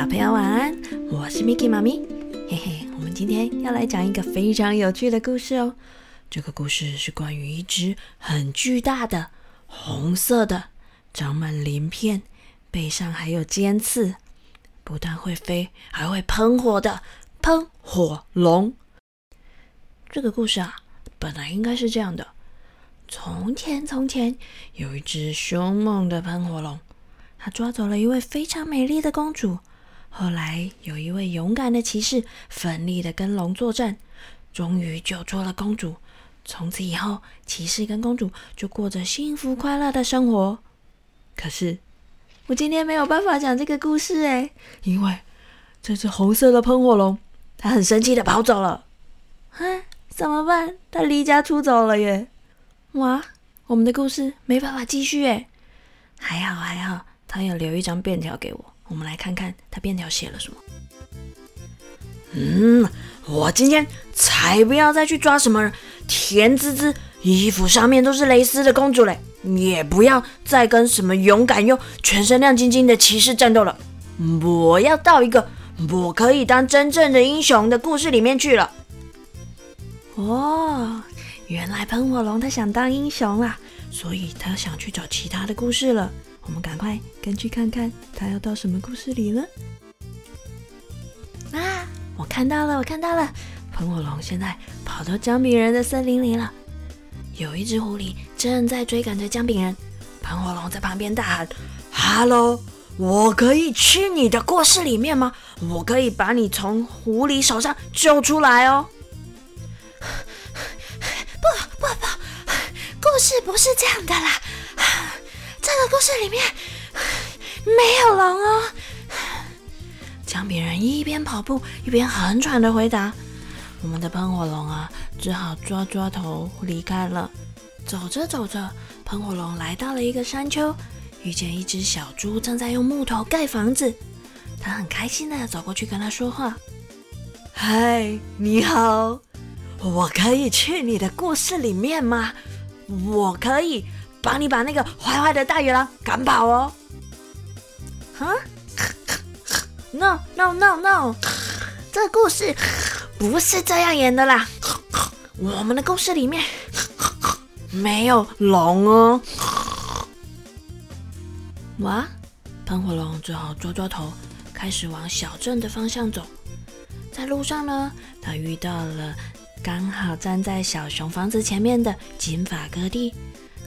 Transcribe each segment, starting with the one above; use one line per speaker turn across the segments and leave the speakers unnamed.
小朋友晚安，我是 Miki 妈咪，嘿嘿，我们今天要来讲一个非常有趣的故事哦。这个故事是关于一只很巨大的红色的、长满鳞片、背上还有尖刺、不但会飞还会喷火的喷火龙。这个故事啊，本来应该是这样的：从前，从前有一只凶猛的喷火龙，它抓走了一位非常美丽的公主。后来有一位勇敢的骑士，奋力的跟龙作战，终于救出了公主。从此以后，骑士跟公主就过着幸福快乐的生活。可是，我今天没有办法讲这个故事诶，因为这只红色的喷火龙，它很生气的跑走了。哼，怎么办？它离家出走了耶！哇，我们的故事没办法继续诶。还好还好，它有留一张便条给我。我们来看看他便条写了什么。嗯，我今天才不要再去抓什么甜滋滋、衣服上面都是蕾丝的公主嘞！也不要再跟什么勇敢又全身亮晶晶的骑士战斗了。我要到一个我可以当真正的英雄的故事里面去了。哦，原来喷火龙他想当英雄啦，所以他想去找其他的故事了。我们赶快跟去看看，他要到什么故事里了？啊！我看到了，我看到了，喷火龙现在跑到姜饼人的森林里了。有一只狐狸正在追赶着姜饼人，喷火龙在旁边大喊：“Hello，我可以去你的故事里面吗？我可以把你从狐狸手上救出来哦！”
不不不，故事不是这样的啦。故事里面没有龙哦。
姜饼人一边跑步一边很喘的回答：“我们的喷火龙啊，只好抓抓头离开了。”走着走着，喷火龙来到了一个山丘，遇见一只小猪正在用木头盖房子。他很开心的走过去跟他说话：“嗨，你好，我可以去你的故事里面吗？我可以。”帮你把那个坏坏的大野狼赶跑哦！啊？No No No No！这故事不是这样演的啦。我们的故事里面没有龙哦。哇！喷火龙只好抓抓头，开始往小镇的方向走。在路上呢，他遇到了刚好站在小熊房子前面的金发哥弟。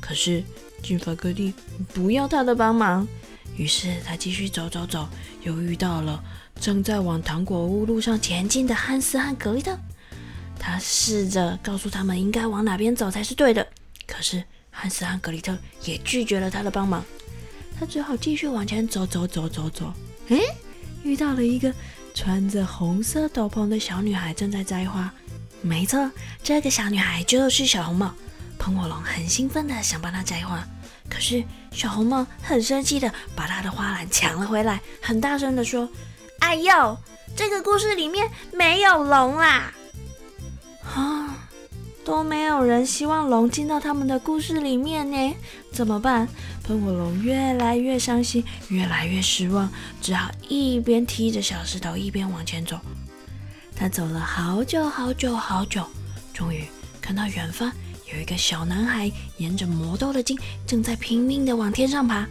可是金发哥弟不要他的帮忙，于是他继续走走走，又遇到了正在往糖果屋路上前进的汉斯和格丽特。他试着告诉他们应该往哪边走才是对的，可是汉斯和格丽特也拒绝了他的帮忙。他只好继续往前走走走走走。诶，遇到了一个穿着红色斗篷的小女孩正在摘花。没错，这个小女孩就是小红帽。喷火龙很兴奋的想帮他摘花，可是小红帽很生气的把他的花篮抢了回来，很大声的说：“
哎呦，这个故事里面没有龙啦！
啊，都没有人希望龙进到他们的故事里面呢，怎么办？”喷火龙越来越伤心，越来越失望，只好一边踢着小石头，一边往前走。他走了好久好久好久，终于看到远方。有一个小男孩沿着魔豆的茎正在拼命的往天上爬，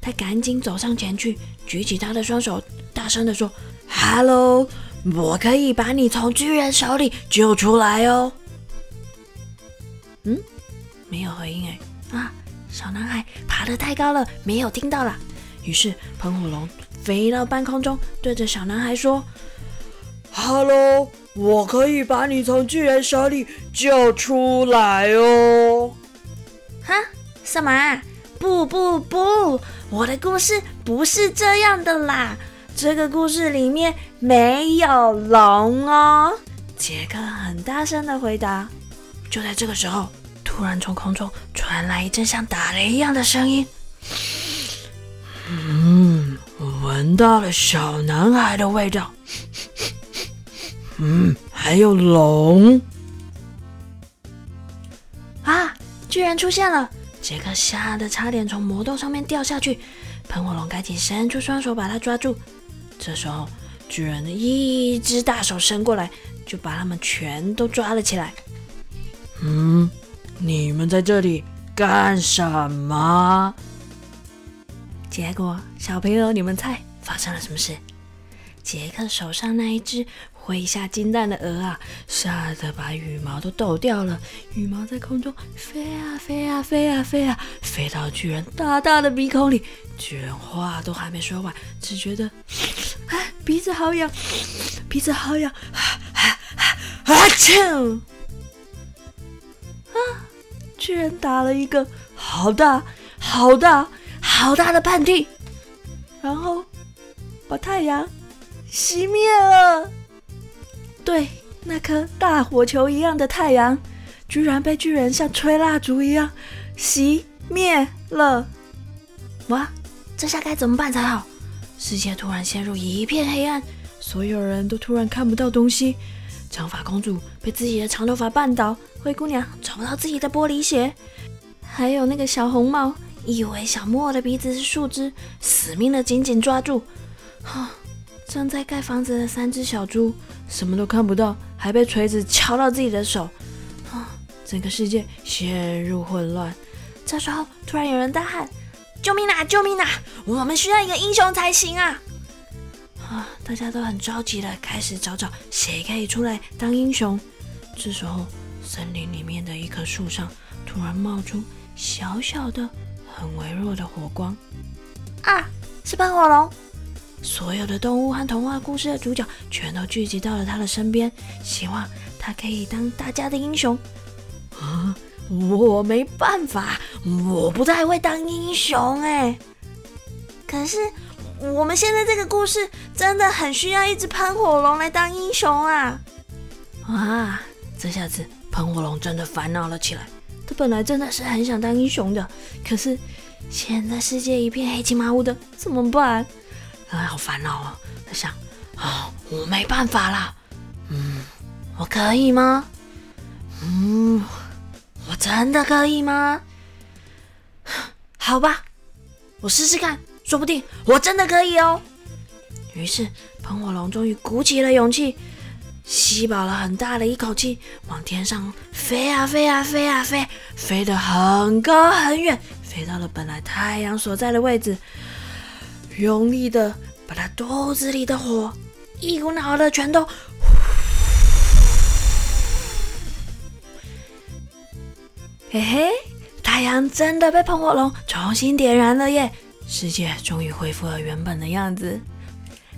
他赶紧走上前去，举起他的双手，大声的说：“Hello，我可以把你从巨人手里救出来哦。”嗯，没有回应哎啊！小男孩爬得太高了，没有听到啦。于是喷火龙飞到半空中，对着小男孩说：“Hello。”我可以把你从巨人手里救出来哦！
哈？什么？不不不！我的故事不是这样的啦！这个故事里面没有龙哦！
杰克很大声的回答。就在这个时候，突然从空中传来一阵像打雷一样的声音。嗯，我闻到了小男孩的味道。嗯，还有龙啊！巨人出现了，杰克吓得差点从魔豆上面掉下去。喷火龙赶紧伸出双手把他抓住。这时候，巨人的一只大手伸过来，就把他们全都抓了起来。嗯，你们在这里干什么？结果，小朋友，你们猜发生了什么事？杰克手上那一只挥下金蛋的鹅啊，吓得把羽毛都抖掉了。羽毛在空中飞啊飞啊飞啊飞啊，飞到巨人大大的鼻孔里。巨人话都还没说完，只觉得，哎，鼻子好痒，鼻子好痒，啊啊啊！啊！啊！巨人打了一个好大、好大、好大的喷嚏，然后把太阳熄灭了。对，那颗大火球一样的太阳，居然被巨人像吹蜡烛一样熄灭了。哇！这下该怎么办才好？世界突然陷入一片黑暗，所有人都突然看不到东西。长发公主被自己的长头发绊倒，灰姑娘找不到自己的玻璃鞋，还有那个小红帽以为小木偶的鼻子是树枝，死命的紧紧抓住。哈，正在盖房子的三只小猪什么都看不到，还被锤子敲到自己的手。啊，整个世界陷入混乱。这时候，突然有人大喊。救命啊！救命啊！我们需要一个英雄才行啊！啊！大家都很着急的开始找找谁可以出来当英雄。这时候，森林里面的一棵树上突然冒出小小的、很微弱的火光。
啊！是喷火龙！
所有的动物和童话故事的主角全都聚集到了他的身边，希望他可以当大家的英雄。啊！我没办法，我不太会当英雄哎。
可是我们现在这个故事真的很需要一只喷火龙来当英雄啊！
啊，这下子喷火龙真的烦恼了起来。他本来真的是很想当英雄的，可是现在世界一片黑漆麻乌的，怎么办？啊，好烦恼哦！他想，啊，我没办法啦。嗯，我可以吗？嗯。我真的可以吗？好吧，我试试看，说不定我真的可以哦。于是喷火龙终于鼓起了勇气，吸饱了很大的一口气，往天上飞啊飞啊飞啊飞，飞得很高很远，飞到了本来太阳所在的位置，用力的把它肚子里的火一股脑的全都。嘿嘿，太阳真的被喷火龙重新点燃了耶！世界终于恢复了原本的样子。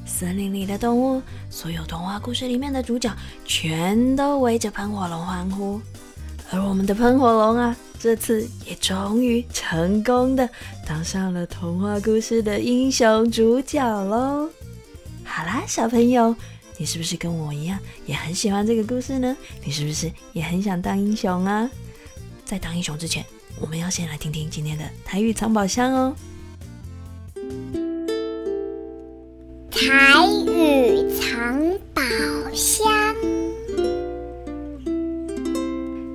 森林里的动物，所有童话故事里面的主角，全都围着喷火龙欢呼。而我们的喷火龙啊，这次也终于成功的当上了童话故事的英雄主角喽！好啦，小朋友，你是不是跟我一样也很喜欢这个故事呢？你是不是也很想当英雄啊？在当英雄之前，我们要先来听听今天的台语藏宝箱哦。
台语藏宝箱。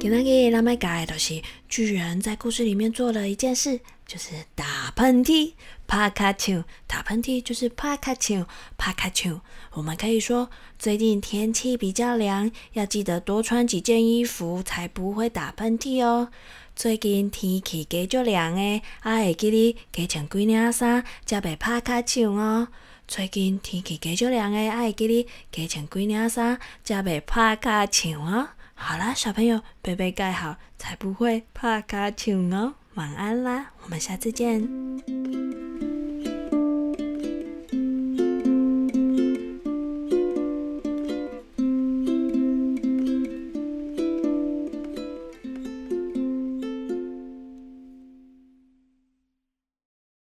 今天给咱们讲的都是巨人在故事里面做了一件事，就是打喷嚏，啪卡丘。打喷嚏就是啪卡丘，啪卡丘。我们可以说，最近天气比较凉，要记得多穿几件衣服，才不会打喷嚏哦。最近天气加足凉诶，啊会记你加穿几领衫，才袂拍卡丘哦。最近天气加足凉诶，啊会记你加穿几领衫，才袂拍卡丘哦。好啦，小朋友，被被盖好，才不会怕卡丘哦。晚安啦，我们下次见。